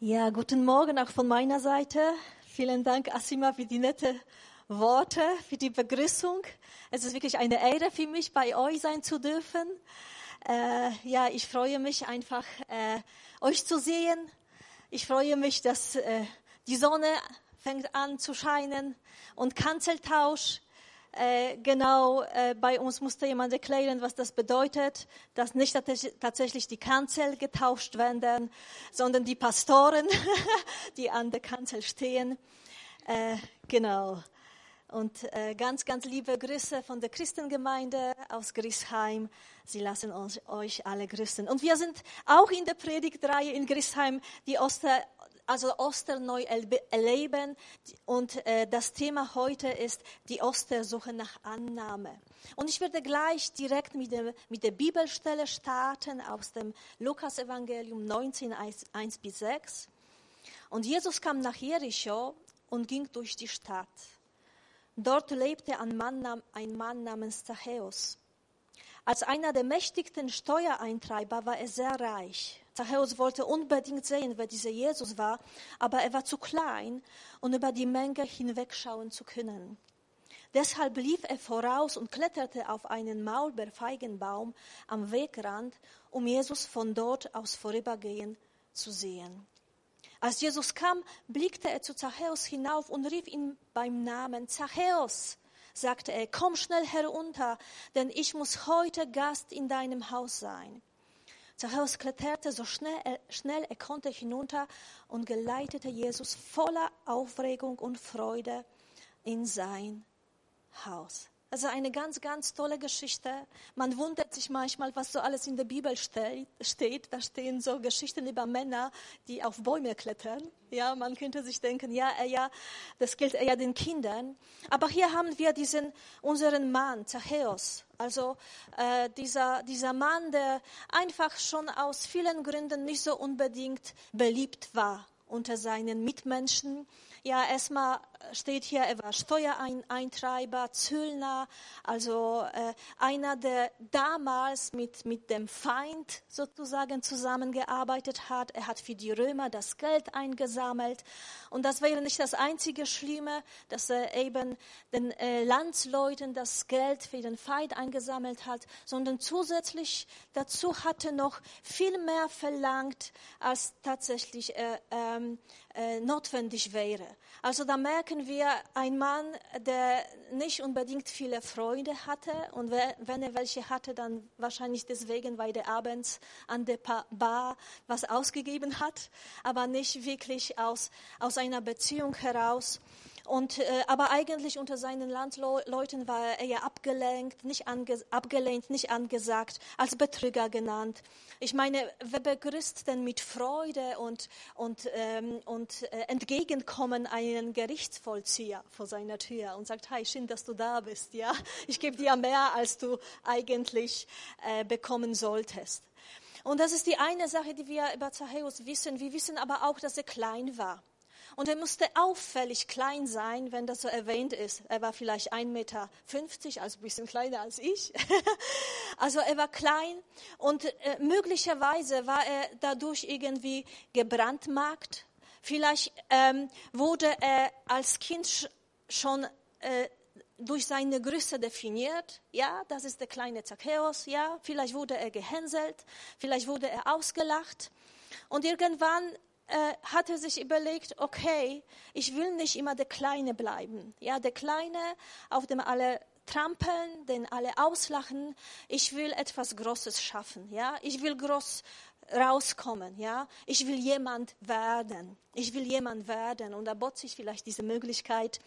Ja, guten Morgen auch von meiner Seite. Vielen Dank, Asima, für die nette Worte, für die Begrüßung. Es ist wirklich eine Ehre für mich, bei euch sein zu dürfen. Äh, ja, ich freue mich einfach, äh, euch zu sehen. Ich freue mich, dass äh, die Sonne fängt an zu scheinen und Kanzeltausch äh, genau, äh, bei uns musste jemand erklären, was das bedeutet, dass nicht tatsächlich die Kanzel getauscht werden, sondern die Pastoren, die an der Kanzel stehen. Äh, genau. Und äh, ganz, ganz liebe Grüße von der Christengemeinde aus Grisheim. Sie lassen uns, euch alle grüßen. Und wir sind auch in der Predigtreihe in Grisheim, die Oster, also Ostern neu erleben. Und äh, das Thema heute ist die Ostersuche nach Annahme. Und ich werde gleich direkt mit der, mit der Bibelstelle starten aus dem Lukas-Evangelium 19, 1, 1 bis 6. Und Jesus kam nach Jericho und ging durch die Stadt. Dort lebte ein Mann, ein Mann namens Zachäus. Als einer der mächtigsten Steuereintreiber war er sehr reich. Zachäus wollte unbedingt sehen, wer dieser Jesus war, aber er war zu klein, um über die Menge hinwegschauen zu können. Deshalb lief er voraus und kletterte auf einen Maulbeerfeigenbaum am Wegrand, um Jesus von dort aus vorübergehen zu sehen. Als Jesus kam, blickte er zu Zachäus hinauf und rief ihn beim Namen Zachäus, sagte er, komm schnell herunter, denn ich muss heute Gast in deinem Haus sein. Zachäus kletterte so schnell schnell er konnte hinunter und geleitete Jesus voller Aufregung und Freude in sein Haus. Also eine ganz, ganz tolle Geschichte. Man wundert sich manchmal, was so alles in der Bibel steht. Da stehen so Geschichten über Männer, die auf Bäume klettern. Ja, man könnte sich denken, ja, ja, das gilt eher den Kindern. Aber hier haben wir diesen, unseren Mann, Zachäus. Also äh, dieser, dieser Mann, der einfach schon aus vielen Gründen nicht so unbedingt beliebt war unter seinen Mitmenschen ja, erstmal steht hier, er war Steuereintreiber, Zöllner, also äh, einer, der damals mit, mit dem Feind sozusagen zusammengearbeitet hat. Er hat für die Römer das Geld eingesammelt. Und das wäre nicht das einzige Schlimme, dass er eben den äh, Landsleuten das Geld für den Feind eingesammelt hat, sondern zusätzlich dazu hatte noch viel mehr verlangt, als tatsächlich äh, ähm, äh, notwendig wäre. Also da merken wir, ein Mann, der nicht unbedingt viele Freunde hatte und wenn er welche hatte, dann wahrscheinlich deswegen, weil er abends an der Bar was ausgegeben hat, aber nicht wirklich aus, aus einer Beziehung heraus. Und, äh, aber eigentlich unter seinen Landsleuten war er eher abgelenkt, nicht ange, abgelehnt, nicht angesagt, als Betrüger genannt. Ich meine, wer begrüßt denn mit Freude und, und, ähm, und äh, Entgegenkommen einen Gerichtsvollzieher vor seiner Tür und sagt, hey, schön, dass du da bist, ja, ich gebe dir mehr, als du eigentlich äh, bekommen solltest. Und das ist die eine Sache, die wir über Zachäus wissen. Wir wissen aber auch, dass er klein war. Und er musste auffällig klein sein, wenn das so erwähnt ist. Er war vielleicht 1,50 Meter, also ein bisschen kleiner als ich. also er war klein und äh, möglicherweise war er dadurch irgendwie gebrandmarkt. Vielleicht ähm, wurde er als Kind schon äh, durch seine Größe definiert. Ja, das ist der kleine Zacchaeus. Ja, vielleicht wurde er gehänselt, vielleicht wurde er ausgelacht. Und irgendwann äh, hat er sich überlegt, okay, ich will nicht immer der Kleine bleiben. Ja, der Kleine, auf dem alle trampeln, den alle auslachen. Ich will etwas Großes schaffen. Ja, ich will groß rauskommen. Ja, ich will jemand werden. Ich will jemand werden. Und da bot sich vielleicht diese Möglichkeit,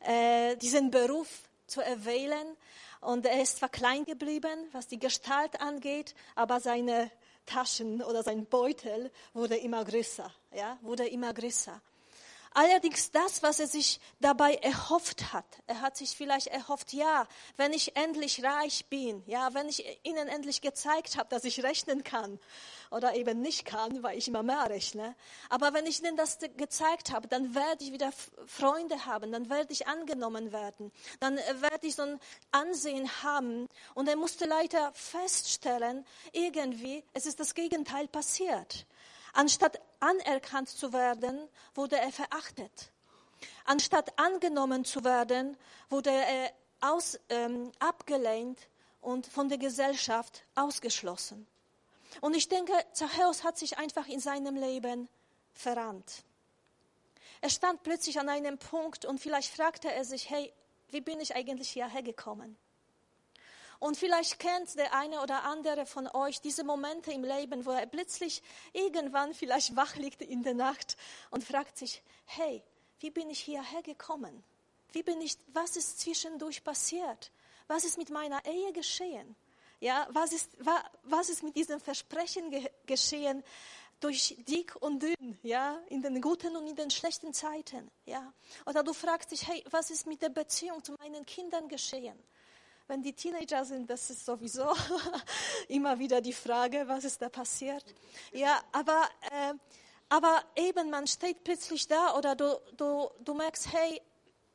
äh, diesen Beruf zu erwählen. Und er ist zwar klein geblieben, was die Gestalt angeht, aber seine Taschen oder sein Beutel wurde immer größer, ja, wurde immer größer. Allerdings das, was er sich dabei erhofft hat, er hat sich vielleicht erhofft, ja, wenn ich endlich reich bin, ja, wenn ich ihnen endlich gezeigt habe, dass ich rechnen kann oder eben nicht kann, weil ich immer mehr rechne, aber wenn ich ihnen das gezeigt habe, dann werde ich wieder Freunde haben, dann werde ich angenommen werden, dann werde ich so ein Ansehen haben. Und er musste leider feststellen, irgendwie, es ist das Gegenteil passiert. Anstatt anerkannt zu werden, wurde er verachtet. Anstatt angenommen zu werden, wurde er aus, ähm, abgelehnt und von der Gesellschaft ausgeschlossen. Und ich denke, Zachäus hat sich einfach in seinem Leben verrannt. Er stand plötzlich an einem Punkt und vielleicht fragte er sich, hey, wie bin ich eigentlich hierher gekommen? Und vielleicht kennt der eine oder andere von euch diese Momente im Leben, wo er plötzlich irgendwann vielleicht wach liegt in der Nacht und fragt sich, hey, wie bin ich hierher gekommen? Wie bin ich, was ist zwischendurch passiert? Was ist mit meiner Ehe geschehen? Ja, was ist, was ist mit diesem Versprechen ge geschehen durch dick und dünn, ja, in den guten und in den schlechten Zeiten, ja? Oder du fragst dich, hey, was ist mit der Beziehung zu meinen Kindern geschehen? Wenn die Teenager sind, das ist sowieso immer wieder die Frage, was ist da passiert? Ja, aber, äh, aber eben, man steht plötzlich da oder du, du, du merkst, hey,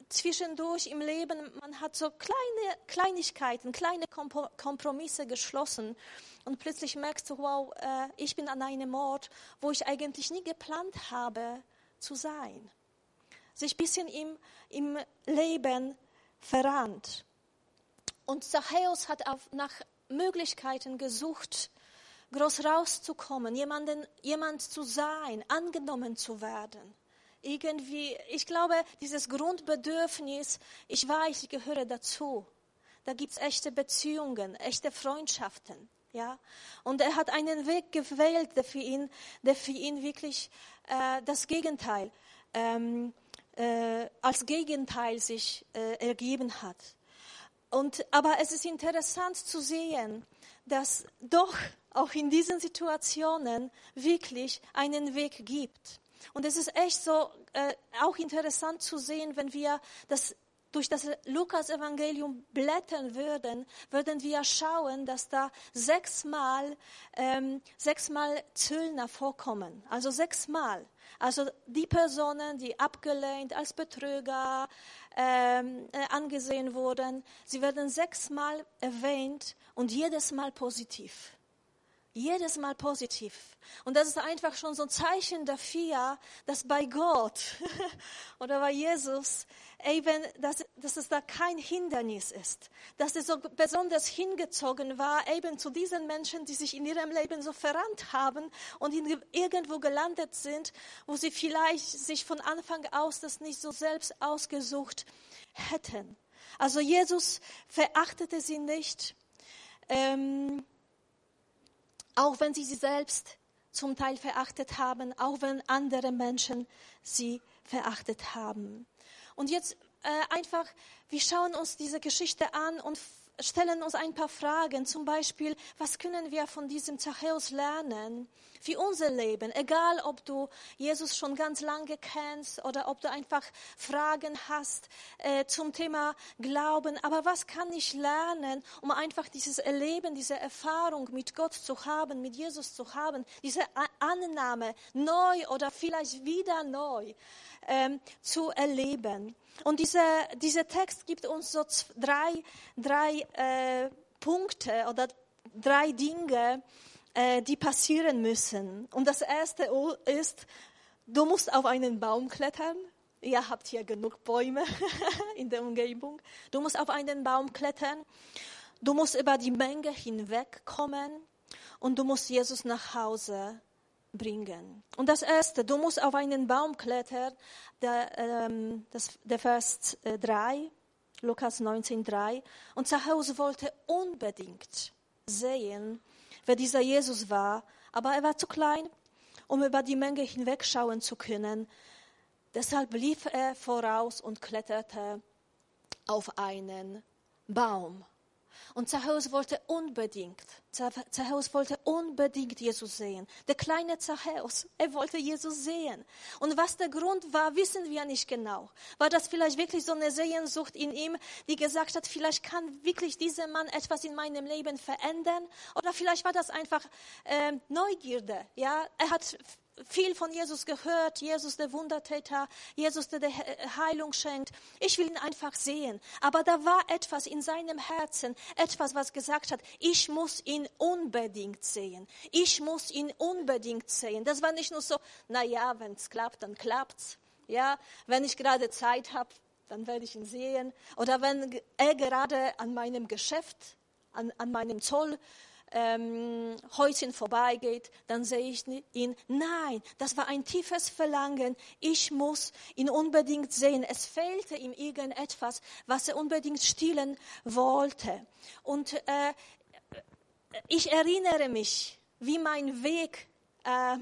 zwischendurch im Leben, man hat so kleine Kleinigkeiten, kleine Kompromisse geschlossen und plötzlich merkst du, wow, äh, ich bin an einem Ort, wo ich eigentlich nie geplant habe zu sein. Sich ein bisschen im, im Leben verrannt. Und Zachäus hat auf, nach Möglichkeiten gesucht, groß rauszukommen, jemanden, jemand zu sein, angenommen zu werden. Irgendwie, ich glaube, dieses Grundbedürfnis, ich weiß, ich gehöre dazu. Da gibt es echte Beziehungen, echte Freundschaften. Ja? Und er hat einen Weg gewählt, der für ihn, der für ihn wirklich äh, das Gegenteil, ähm, äh, als Gegenteil sich äh, ergeben hat. Und, aber es ist interessant zu sehen, dass doch auch in diesen Situationen wirklich einen Weg gibt. Und es ist echt so äh, auch interessant zu sehen, wenn wir das durch das Lukas-Evangelium blättern würden, würden wir schauen, dass da sechsmal, ähm, sechsmal Zöllner vorkommen. Also sechsmal. Also die Personen, die abgelehnt als Betrüger ähm, äh, angesehen wurden, sie werden sechsmal erwähnt und jedes Mal positiv. Jedes Mal positiv. Und das ist einfach schon so ein Zeichen dafür, dass bei Gott oder bei Jesus eben, dass, dass es da kein Hindernis ist. Dass er so besonders hingezogen war, eben zu diesen Menschen, die sich in ihrem Leben so verrannt haben und irgendwo gelandet sind, wo sie vielleicht sich von Anfang aus das nicht so selbst ausgesucht hätten. Also Jesus verachtete sie nicht. Ähm, auch wenn sie sie selbst zum Teil verachtet haben, auch wenn andere Menschen sie verachtet haben. Und jetzt äh, einfach, wir schauen uns diese Geschichte an und stellen uns ein paar Fragen. Zum Beispiel, was können wir von diesem Zachäus lernen für unser Leben? Egal, ob du Jesus schon ganz lange kennst oder ob du einfach Fragen hast äh, zum Thema Glauben. Aber was kann ich lernen, um einfach dieses Erleben, diese Erfahrung mit Gott zu haben, mit Jesus zu haben, diese Annahme neu oder vielleicht wieder neu ähm, zu erleben? Und dieser, dieser Text gibt uns so drei, drei äh, Punkte oder drei Dinge, äh, die passieren müssen. Und das erste ist, du musst auf einen Baum klettern. Ihr habt hier genug Bäume in der Umgebung. Du musst auf einen Baum klettern. Du musst über die Menge hinwegkommen und du musst Jesus nach Hause bringen. Und das erste, du musst auf einen Baum klettern, der, ähm, das, der Vers 3, äh, Lukas 19, 3. Und Zachäus wollte unbedingt sehen, wer dieser Jesus war, aber er war zu klein, um über die Menge hinwegschauen zu können. Deshalb lief er voraus und kletterte auf einen Baum. Und Zachäus wollte unbedingt, Zachäus wollte unbedingt Jesus sehen. Der kleine Zachäus, er wollte Jesus sehen. Und was der Grund war, wissen wir nicht genau. War das vielleicht wirklich so eine Sehnsucht in ihm, die gesagt hat, vielleicht kann wirklich dieser Mann etwas in meinem Leben verändern? Oder vielleicht war das einfach äh, Neugierde. Ja, er hat viel von Jesus gehört, Jesus der Wundertäter, Jesus der, Heilung schenkt. Ich will ihn einfach sehen. Aber da war etwas in seinem Herzen, etwas, was gesagt hat, ich muss ihn unbedingt sehen. Ich muss ihn unbedingt sehen. Das war nicht nur so, na ja, wenn es klappt, dann klappt's. Ja, wenn ich gerade Zeit habe, dann werde ich ihn sehen. Oder wenn er gerade an meinem Geschäft, an, an meinem Zoll ähm, Häuschen vorbeigeht, dann sehe ich ihn. Nein, das war ein tiefes Verlangen. Ich muss ihn unbedingt sehen. Es fehlte ihm irgendetwas, was er unbedingt stillen wollte. Und äh, ich erinnere mich, wie mein Weg äh,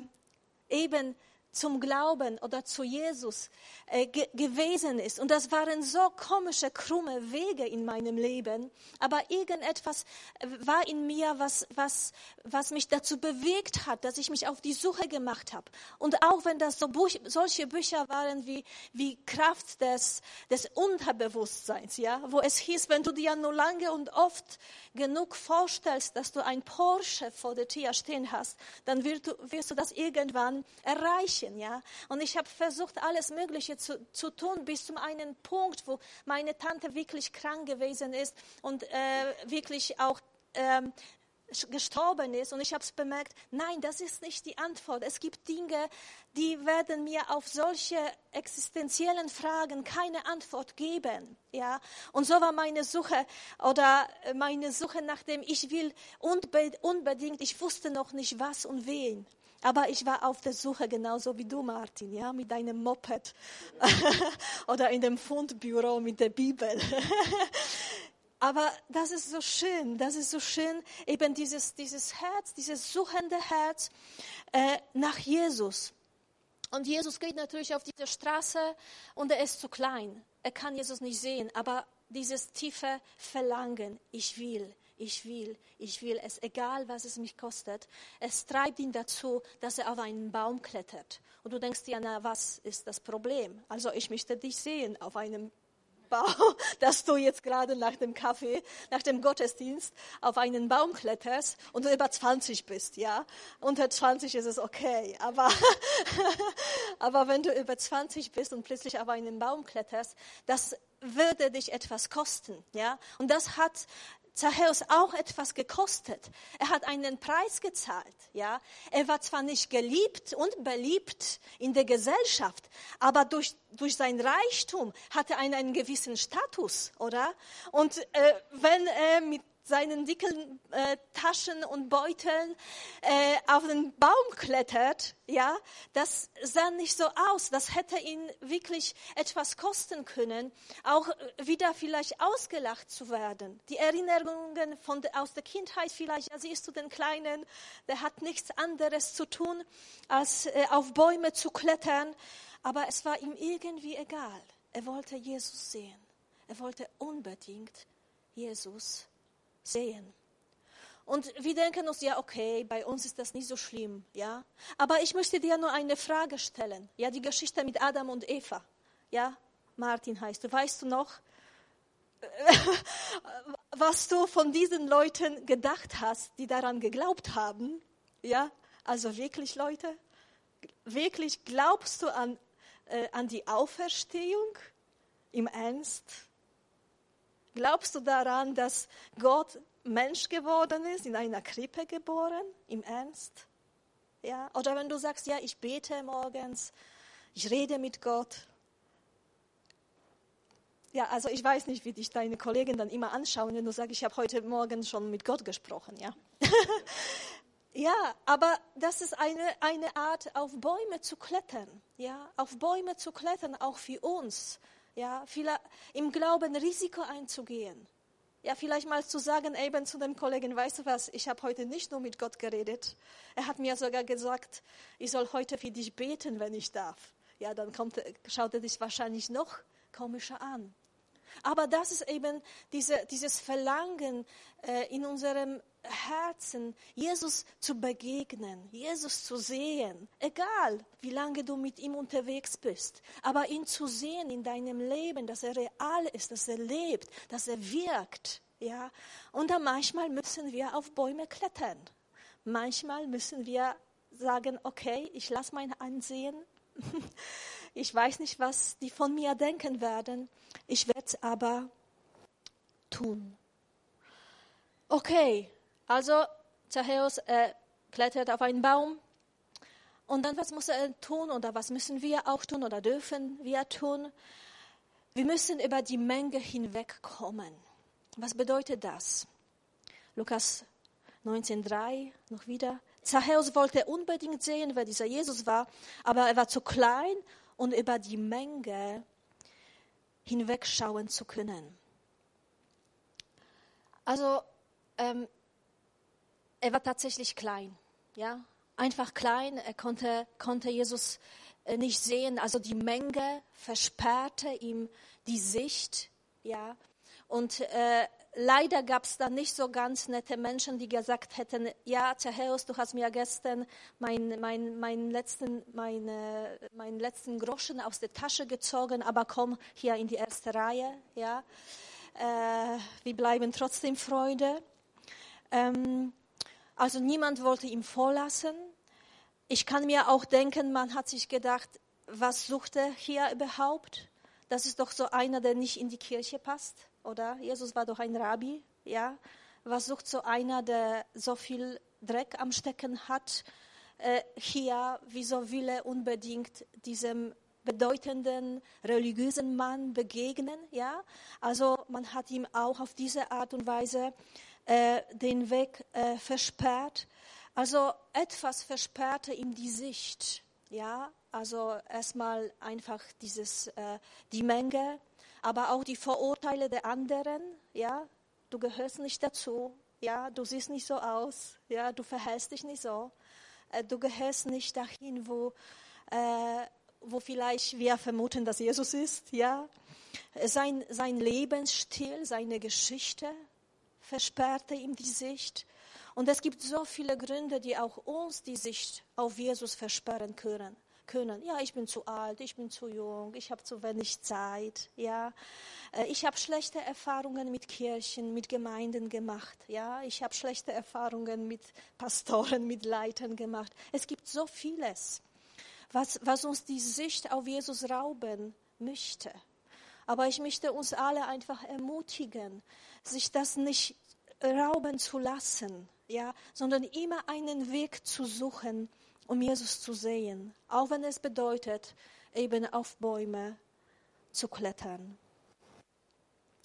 eben zum Glauben oder zu Jesus äh, ge gewesen ist. Und das waren so komische, krumme Wege in meinem Leben. Aber irgendetwas äh, war in mir, was, was, was mich dazu bewegt hat, dass ich mich auf die Suche gemacht habe. Und auch wenn das so Buch, solche Bücher waren wie, wie Kraft des, des Unterbewusstseins, ja, wo es hieß, wenn du dir nur lange und oft genug vorstellst, dass du ein Porsche vor der Tür stehen hast, dann wirst du, wirst du das irgendwann erreichen. Ja? Und ich habe versucht, alles Mögliche zu, zu tun, bis zum einen Punkt, wo meine Tante wirklich krank gewesen ist und äh, wirklich auch ähm, gestorben ist und ich habe es bemerkt, nein, das ist nicht die Antwort. Es gibt Dinge, die werden mir auf solche existenziellen Fragen keine Antwort geben. Ja, und so war meine Suche oder meine Suche nach dem Ich will unbedingt. Ich wusste noch nicht was und wen. Aber ich war auf der Suche genauso wie du, Martin, ja, mit deinem Moped oder in dem Fundbüro mit der Bibel. Aber das ist so schön, das ist so schön, eben dieses, dieses Herz, dieses suchende Herz äh, nach Jesus. Und Jesus geht natürlich auf diese Straße und er ist zu klein. Er kann Jesus nicht sehen, aber dieses tiefe Verlangen, ich will, ich will, ich will es, egal was es mich kostet, es treibt ihn dazu, dass er auf einen Baum klettert. Und du denkst dir, na, was ist das Problem? Also ich möchte dich sehen auf einem Bau, dass du jetzt gerade nach dem Kaffee, nach dem Gottesdienst auf einen Baum kletterst und du über 20 bist, ja. Unter 20 ist es okay, aber, aber wenn du über 20 bist und plötzlich auf einen Baum kletterst, das würde dich etwas kosten, ja. Und das hat Zachäus auch etwas gekostet. Er hat einen Preis gezahlt, ja. Er war zwar nicht geliebt und beliebt in der Gesellschaft, aber durch, durch sein Reichtum hatte er einen, gewissen Status, oder? Und äh, wenn er mit seinen dicken äh, Taschen und Beuteln äh, auf den Baum klettert, ja, das sah nicht so aus. Das hätte ihn wirklich etwas kosten können, auch wieder vielleicht ausgelacht zu werden. Die Erinnerungen von aus der Kindheit vielleicht, ja, siehst du den Kleinen, der hat nichts anderes zu tun, als äh, auf Bäume zu klettern. Aber es war ihm irgendwie egal. Er wollte Jesus sehen. Er wollte unbedingt Jesus sehen sehen. Und wir denken uns, ja, okay, bei uns ist das nicht so schlimm, ja. Aber ich möchte dir nur eine Frage stellen. Ja, die Geschichte mit Adam und Eva. Ja, Martin heißt du. Weißt du noch, was du von diesen Leuten gedacht hast, die daran geglaubt haben? Ja, also wirklich, Leute? Wirklich glaubst du an, äh, an die Auferstehung? Im Ernst? Glaubst du daran, dass Gott Mensch geworden ist, in einer Krippe geboren? Im Ernst? Ja? Oder wenn du sagst, ja, ich bete morgens, ich rede mit Gott. Ja, also ich weiß nicht, wie dich deine Kollegen dann immer anschauen, wenn du sagst, ich habe heute Morgen schon mit Gott gesprochen, ja. ja, aber das ist eine, eine Art, auf Bäume zu klettern, ja, auf Bäume zu klettern, auch für uns ja, im Glauben Risiko einzugehen. Ja, vielleicht mal zu sagen eben zu dem Kollegen, weißt du was, ich habe heute nicht nur mit Gott geredet. Er hat mir sogar gesagt, ich soll heute für dich beten, wenn ich darf. Ja, dann kommt, schaut er dich wahrscheinlich noch komischer an. Aber das ist eben diese, dieses Verlangen äh, in unserem Herzen, Jesus zu begegnen, Jesus zu sehen, egal wie lange du mit ihm unterwegs bist, aber ihn zu sehen in deinem Leben, dass er real ist, dass er lebt, dass er wirkt, ja. Und dann manchmal müssen wir auf Bäume klettern. Manchmal müssen wir sagen, okay, ich lasse mein Ansehen. Ich weiß nicht, was die von mir denken werden. Ich werde es aber tun. Okay, also Zachäus äh, klettert auf einen Baum. Und dann, was muss er tun oder was müssen wir auch tun oder dürfen wir tun? Wir müssen über die Menge hinwegkommen. Was bedeutet das? Lukas 19,3 noch wieder. Zachäus wollte unbedingt sehen, wer dieser Jesus war, aber er war zu klein, um über die Menge hinwegschauen zu können. Also, ähm, er war tatsächlich klein, ja, einfach klein. Er konnte, konnte Jesus äh, nicht sehen. Also die Menge versperrte ihm die Sicht, ja. Und äh, leider gab es da nicht so ganz nette Menschen, die gesagt hätten, ja, Zachäus, du hast mir gestern meinen mein, mein letzten, meine, meinen letzten Groschen aus der Tasche gezogen, aber komm hier in die erste Reihe. Ja. Äh, wir bleiben trotzdem Freude. Ähm, also niemand wollte ihm vorlassen. Ich kann mir auch denken, man hat sich gedacht, was sucht er hier überhaupt? Das ist doch so einer, der nicht in die Kirche passt oder? Jesus war doch ein Rabbi, ja? Was sucht so einer, der so viel Dreck am Stecken hat, äh, hier, wieso will er unbedingt diesem bedeutenden religiösen Mann begegnen, ja? Also man hat ihm auch auf diese Art und Weise äh, den Weg äh, versperrt. Also etwas versperrte ihm die Sicht, ja? Also erstmal einfach dieses, äh, die Menge, aber auch die Vorurteile der anderen, ja, du gehörst nicht dazu, ja, du siehst nicht so aus, ja, du verhältst dich nicht so, äh, du gehörst nicht dahin, wo, äh, wo vielleicht wir vermuten, dass Jesus ist, ja. Sein, sein Lebensstil, seine Geschichte versperrte ihm die Sicht. Und es gibt so viele Gründe, die auch uns die Sicht auf Jesus versperren können können. Ja, ich bin zu alt, ich bin zu jung, ich habe zu wenig Zeit. Ja, äh, ich habe schlechte Erfahrungen mit Kirchen, mit Gemeinden gemacht. Ja, ich habe schlechte Erfahrungen mit Pastoren, mit Leitern gemacht. Es gibt so vieles, was, was uns die Sicht auf Jesus rauben möchte. Aber ich möchte uns alle einfach ermutigen, sich das nicht rauben zu lassen, ja, sondern immer einen Weg zu suchen, um Jesus zu sehen, auch wenn es bedeutet, eben auf Bäume zu klettern.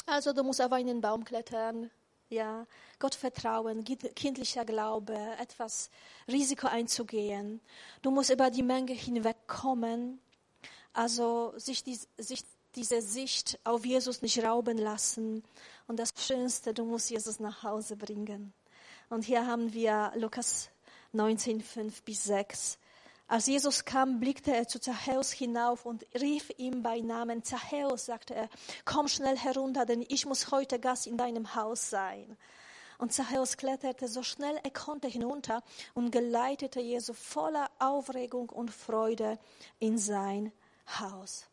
Also du musst auf einen Baum klettern, ja, Gott vertrauen, kindlicher Glaube, etwas Risiko einzugehen. Du musst über die Menge hinwegkommen, also sich, die, sich diese Sicht auf Jesus nicht rauben lassen. Und das Schönste, du musst Jesus nach Hause bringen. Und hier haben wir Lukas 19, 5 bis 6. Als Jesus kam, blickte er zu Zachäus hinauf und rief ihm bei Namen. Zachäus, sagte er, komm schnell herunter, denn ich muss heute Gast in deinem Haus sein. Und Zachäus kletterte so schnell er konnte hinunter und geleitete Jesus voller Aufregung und Freude in sein Haus.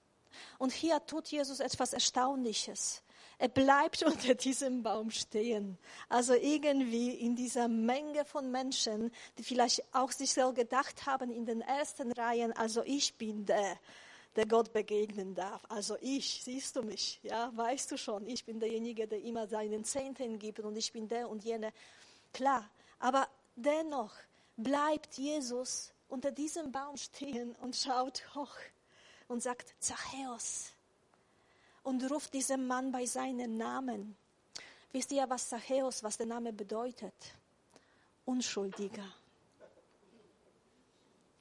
Und hier tut Jesus etwas Erstaunliches. Er bleibt unter diesem Baum stehen. Also irgendwie in dieser Menge von Menschen, die vielleicht auch sich so gedacht haben in den ersten Reihen, also ich bin der, der Gott begegnen darf. Also ich, siehst du mich, ja, weißt du schon, ich bin derjenige, der immer seinen Zehnten gibt und ich bin der und jene. Klar, aber dennoch bleibt Jesus unter diesem Baum stehen und schaut hoch und sagt, Zachäus, und ruft diesen Mann bei seinem Namen. Wisst ihr, was Zachäus, was der Name bedeutet? Unschuldiger.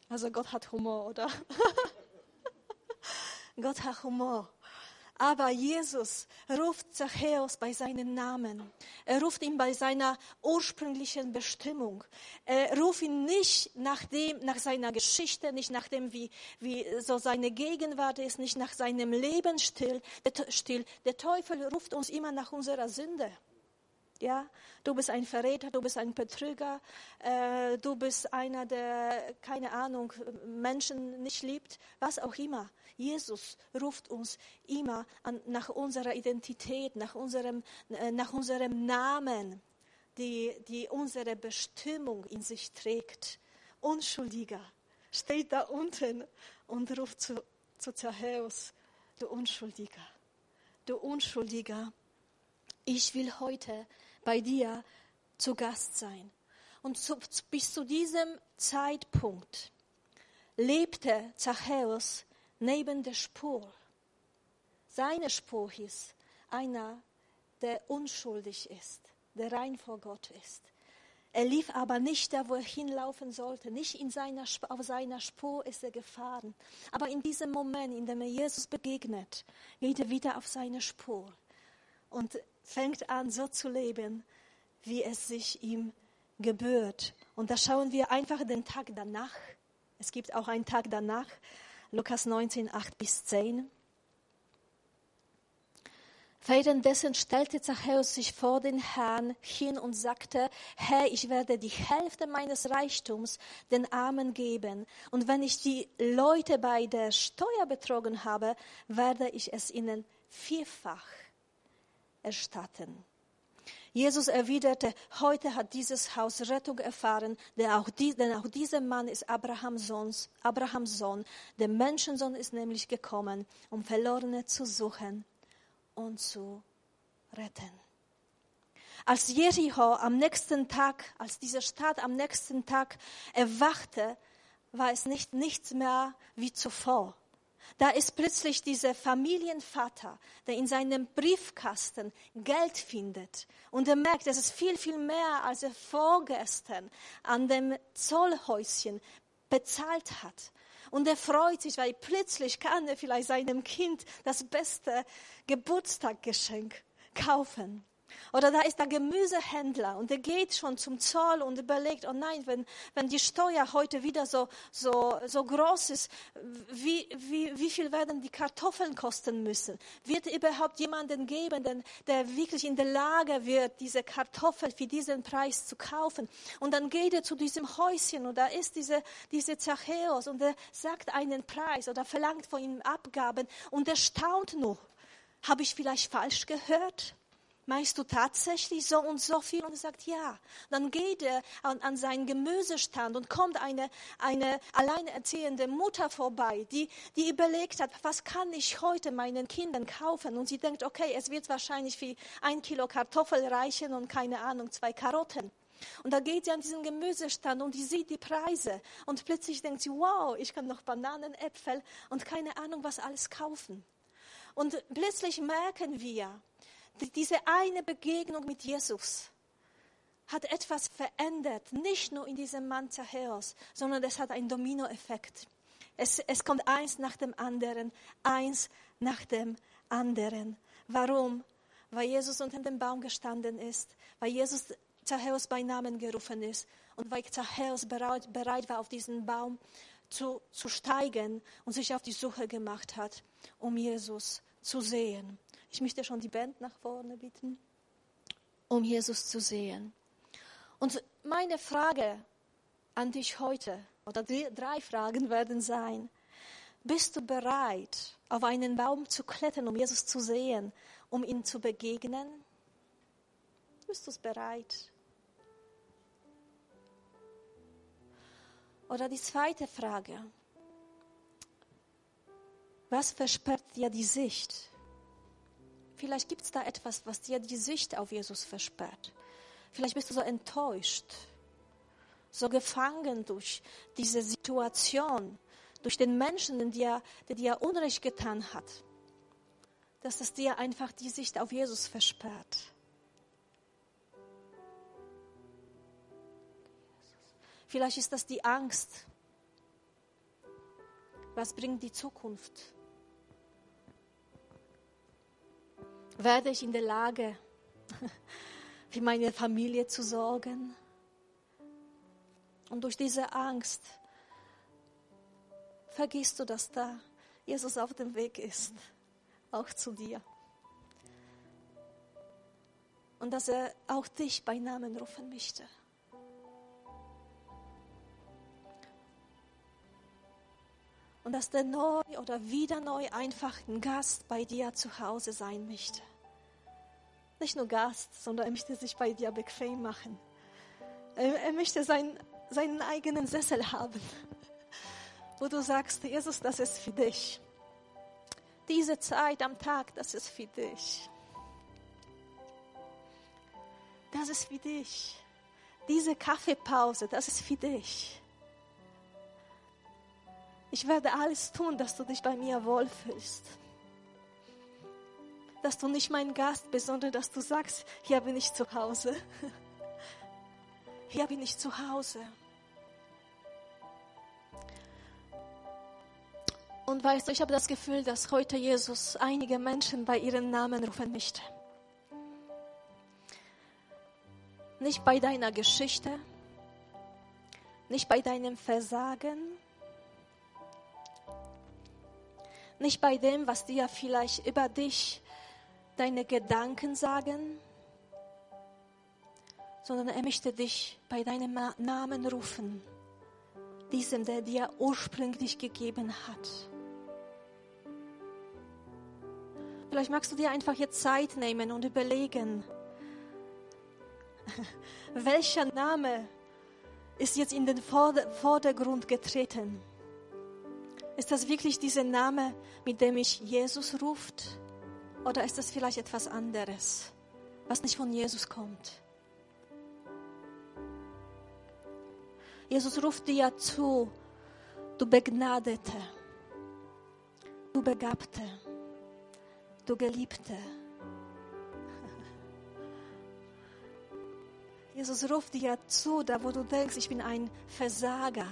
Also Gott hat Humor, oder? Gott hat Humor. Aber Jesus ruft Zachäus bei seinem Namen. Er ruft ihn bei seiner ursprünglichen Bestimmung. Er ruft ihn nicht nach, dem, nach seiner Geschichte, nicht nach dem, wie, wie so seine Gegenwart ist, nicht nach seinem Lebensstil. Der, der Teufel ruft uns immer nach unserer Sünde. Ja, du bist ein Verräter, du bist ein Betrüger, äh, du bist einer, der, keine Ahnung, Menschen nicht liebt, was auch immer. Jesus ruft uns immer an, nach unserer Identität, nach unserem, äh, nach unserem Namen, die, die unsere Bestimmung in sich trägt. Unschuldiger steht da unten und ruft zu, zu Zachäus, du Unschuldiger, du Unschuldiger, ich will heute bei dir zu Gast sein. Und zu, bis zu diesem Zeitpunkt lebte Zachäus neben der Spur. Seine Spur hieß einer, der unschuldig ist, der rein vor Gott ist. Er lief aber nicht da, wo er hinlaufen sollte. Nicht in seiner, auf seiner Spur ist er gefahren. Aber in diesem Moment, in dem er Jesus begegnet, geht er wieder auf seine Spur und fängt an, so zu leben, wie es sich ihm gebührt. Und da schauen wir einfach den Tag danach. Es gibt auch einen Tag danach, Lukas 19, 8 bis 10. Währenddessen stellte Zachäus sich vor den Herrn hin und sagte, Herr, ich werde die Hälfte meines Reichtums den Armen geben. Und wenn ich die Leute bei der Steuer betrogen habe, werde ich es ihnen vierfach erstatten. Jesus erwiderte, heute hat dieses Haus Rettung erfahren, denn auch, die, denn auch dieser Mann ist Abrahams Sohn, Abrahams Sohn. Der Menschensohn ist nämlich gekommen, um Verlorene zu suchen und zu retten. Als Jericho am nächsten Tag, als diese Stadt am nächsten Tag erwachte, war es nicht nichts mehr wie zuvor. Da ist plötzlich dieser Familienvater, der in seinem Briefkasten Geld findet und er merkt, es ist viel, viel mehr, als er vorgestern an dem Zollhäuschen bezahlt hat. Und er freut sich, weil plötzlich kann er vielleicht seinem Kind das beste Geburtstagsgeschenk kaufen. Oder da ist der Gemüsehändler und der geht schon zum Zoll und überlegt, oh nein, wenn, wenn die Steuer heute wieder so, so, so groß ist, wie, wie, wie viel werden die Kartoffeln kosten müssen? Wird überhaupt jemanden geben, den, der wirklich in der Lage wird, diese Kartoffel für diesen Preis zu kaufen? Und dann geht er zu diesem Häuschen und da ist diese, diese Zachäus und er sagt einen Preis oder verlangt von ihm Abgaben und er staunt nur. Habe ich vielleicht falsch gehört? Meinst du tatsächlich so und so viel? Und sagt, ja. Dann geht er an, an seinen Gemüsestand und kommt eine, eine alleinerziehende Mutter vorbei, die, die überlegt hat, was kann ich heute meinen Kindern kaufen? Und sie denkt, okay, es wird wahrscheinlich für ein Kilo Kartoffel reichen und keine Ahnung, zwei Karotten. Und da geht sie an diesen Gemüsestand und die sieht die Preise. Und plötzlich denkt sie, wow, ich kann noch Bananen, Äpfel und keine Ahnung, was alles kaufen. Und plötzlich merken wir, diese eine Begegnung mit Jesus hat etwas verändert, nicht nur in diesem Mann Zachäus, sondern es hat einen Dominoeffekt. Es, es kommt eins nach dem anderen, eins nach dem anderen. Warum? Weil Jesus unter dem Baum gestanden ist, weil Jesus Zachäus bei Namen gerufen ist und weil Zachäus bereit, bereit war, auf diesen Baum zu, zu steigen und sich auf die Suche gemacht hat, um Jesus zu sehen. Ich möchte schon die Band nach vorne bitten, um Jesus zu sehen. Und meine Frage an dich heute, oder drei Fragen werden sein, bist du bereit, auf einen Baum zu klettern, um Jesus zu sehen, um ihm zu begegnen? Bist du bereit? Oder die zweite Frage. Was versperrt dir die Sicht? Vielleicht gibt es da etwas, was dir die Sicht auf Jesus versperrt. Vielleicht bist du so enttäuscht, so gefangen durch diese Situation, durch den Menschen, der, der dir Unrecht getan hat, dass es dir einfach die Sicht auf Jesus versperrt. Vielleicht ist das die Angst. Was bringt die Zukunft? Werde ich in der Lage, für meine Familie zu sorgen? Und durch diese Angst vergisst du, dass da Jesus auf dem Weg ist, auch zu dir. Und dass er auch dich bei Namen rufen möchte. und dass der neu oder wieder neu einfach ein Gast bei dir zu Hause sein möchte. Nicht nur Gast, sondern er möchte sich bei dir bequem machen. Er, er möchte sein, seinen eigenen Sessel haben, wo du sagst, Jesus, das ist für dich. Diese Zeit am Tag, das ist für dich. Das ist für dich. Diese Kaffeepause, das ist für dich. Ich werde alles tun, dass du dich bei mir wohlfühlst. Dass du nicht mein Gast bist, sondern dass du sagst, hier bin ich zu Hause. Hier bin ich zu Hause. Und weißt du, ich habe das Gefühl, dass heute Jesus einige Menschen bei ihren Namen rufen möchte. Nicht bei deiner Geschichte, nicht bei deinem Versagen, nicht bei dem, was dir vielleicht über dich deine Gedanken sagen, sondern er möchte dich bei deinem Namen rufen, diesem, der dir ursprünglich gegeben hat. Vielleicht magst du dir einfach jetzt Zeit nehmen und überlegen, welcher Name ist jetzt in den Vordergrund getreten? Ist das wirklich dieser Name, mit dem ich Jesus ruft? Oder ist das vielleicht etwas anderes, was nicht von Jesus kommt? Jesus ruft dir zu, du Begnadete, du Begabte, du Geliebte. Jesus ruft dir zu, da wo du denkst, ich bin ein Versager.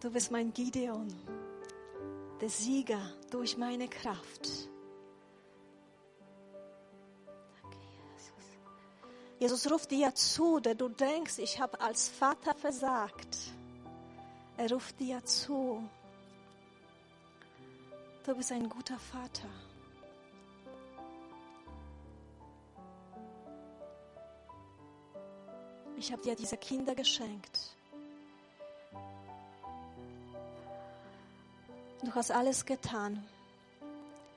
Du bist mein Gideon, der Sieger durch meine Kraft. Jesus ruft dir zu, der du denkst, ich habe als Vater versagt. Er ruft dir zu. Du bist ein guter Vater. Ich habe dir diese Kinder geschenkt. Du hast alles getan,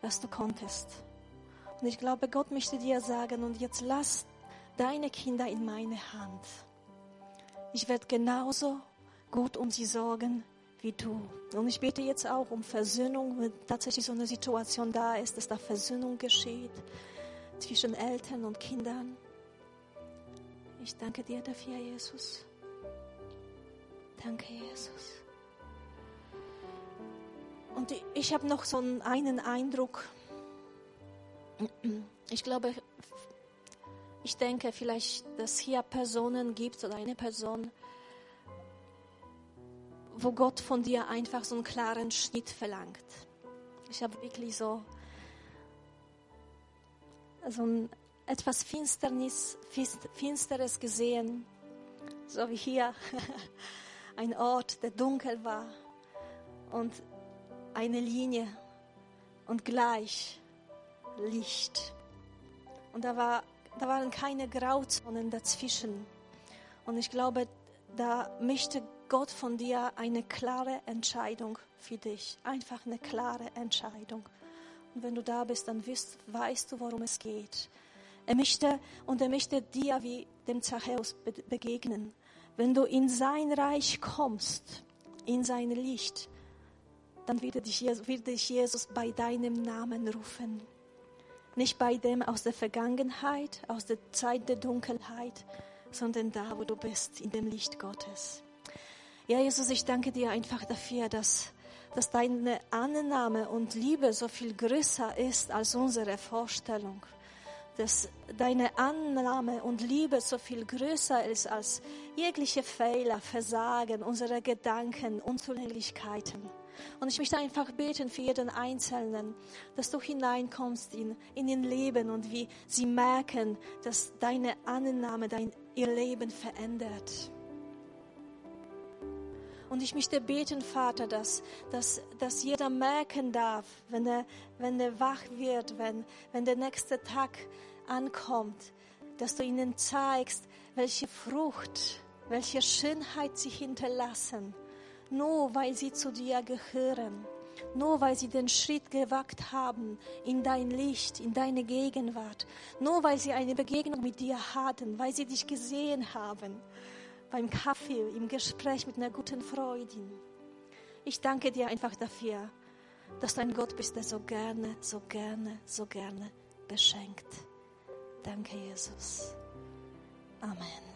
was du konntest. Und ich glaube, Gott möchte dir sagen, und jetzt lass deine Kinder in meine Hand. Ich werde genauso gut um sie sorgen wie du. Und ich bete jetzt auch um Versöhnung, wenn tatsächlich so eine Situation da ist, dass da Versöhnung geschieht zwischen Eltern und Kindern. Ich danke dir dafür, Jesus. Danke, Jesus. Und ich habe noch so einen Eindruck. Ich glaube, ich denke vielleicht, dass hier Personen gibt oder eine Person, wo Gott von dir einfach so einen klaren Schnitt verlangt. Ich habe wirklich so, so ein etwas Finsternis, Finsteres gesehen, so wie hier ein Ort, der dunkel war und eine Linie und gleich Licht. Und da, war, da waren keine Grauzonen dazwischen. Und ich glaube, da möchte Gott von dir eine klare Entscheidung für dich. Einfach eine klare Entscheidung. Und wenn du da bist, dann weißt, weißt du, worum es geht. Er möchte, und er möchte dir wie dem Zachäus begegnen. Wenn du in sein Reich kommst, in sein Licht, dann wird dich, Jesus, dich Jesus bei deinem Namen rufen. Nicht bei dem aus der Vergangenheit, aus der Zeit der Dunkelheit, sondern da, wo du bist, in dem Licht Gottes. Ja, Jesus, ich danke dir einfach dafür, dass, dass deine Annahme und Liebe so viel größer ist als unsere Vorstellung dass deine Annahme und Liebe so viel größer ist als jegliche Fehler, Versagen, unsere Gedanken, Unzulänglichkeiten. Und ich möchte einfach beten für jeden Einzelnen, dass du hineinkommst in, in ihr Leben und wie sie merken, dass deine Annahme dein, ihr Leben verändert. Und ich möchte beten, Vater, dass, dass, dass jeder merken darf, wenn er, wenn er wach wird, wenn, wenn der nächste Tag ankommt, dass du ihnen zeigst, welche Frucht, welche Schönheit sie hinterlassen, nur weil sie zu dir gehören, nur weil sie den Schritt gewagt haben in dein Licht, in deine Gegenwart, nur weil sie eine Begegnung mit dir hatten, weil sie dich gesehen haben beim Kaffee, im Gespräch mit einer guten Freundin. Ich danke dir einfach dafür, dass du ein Gott bist, der so gerne, so gerne, so gerne beschenkt. Danke, Jesus. Amen.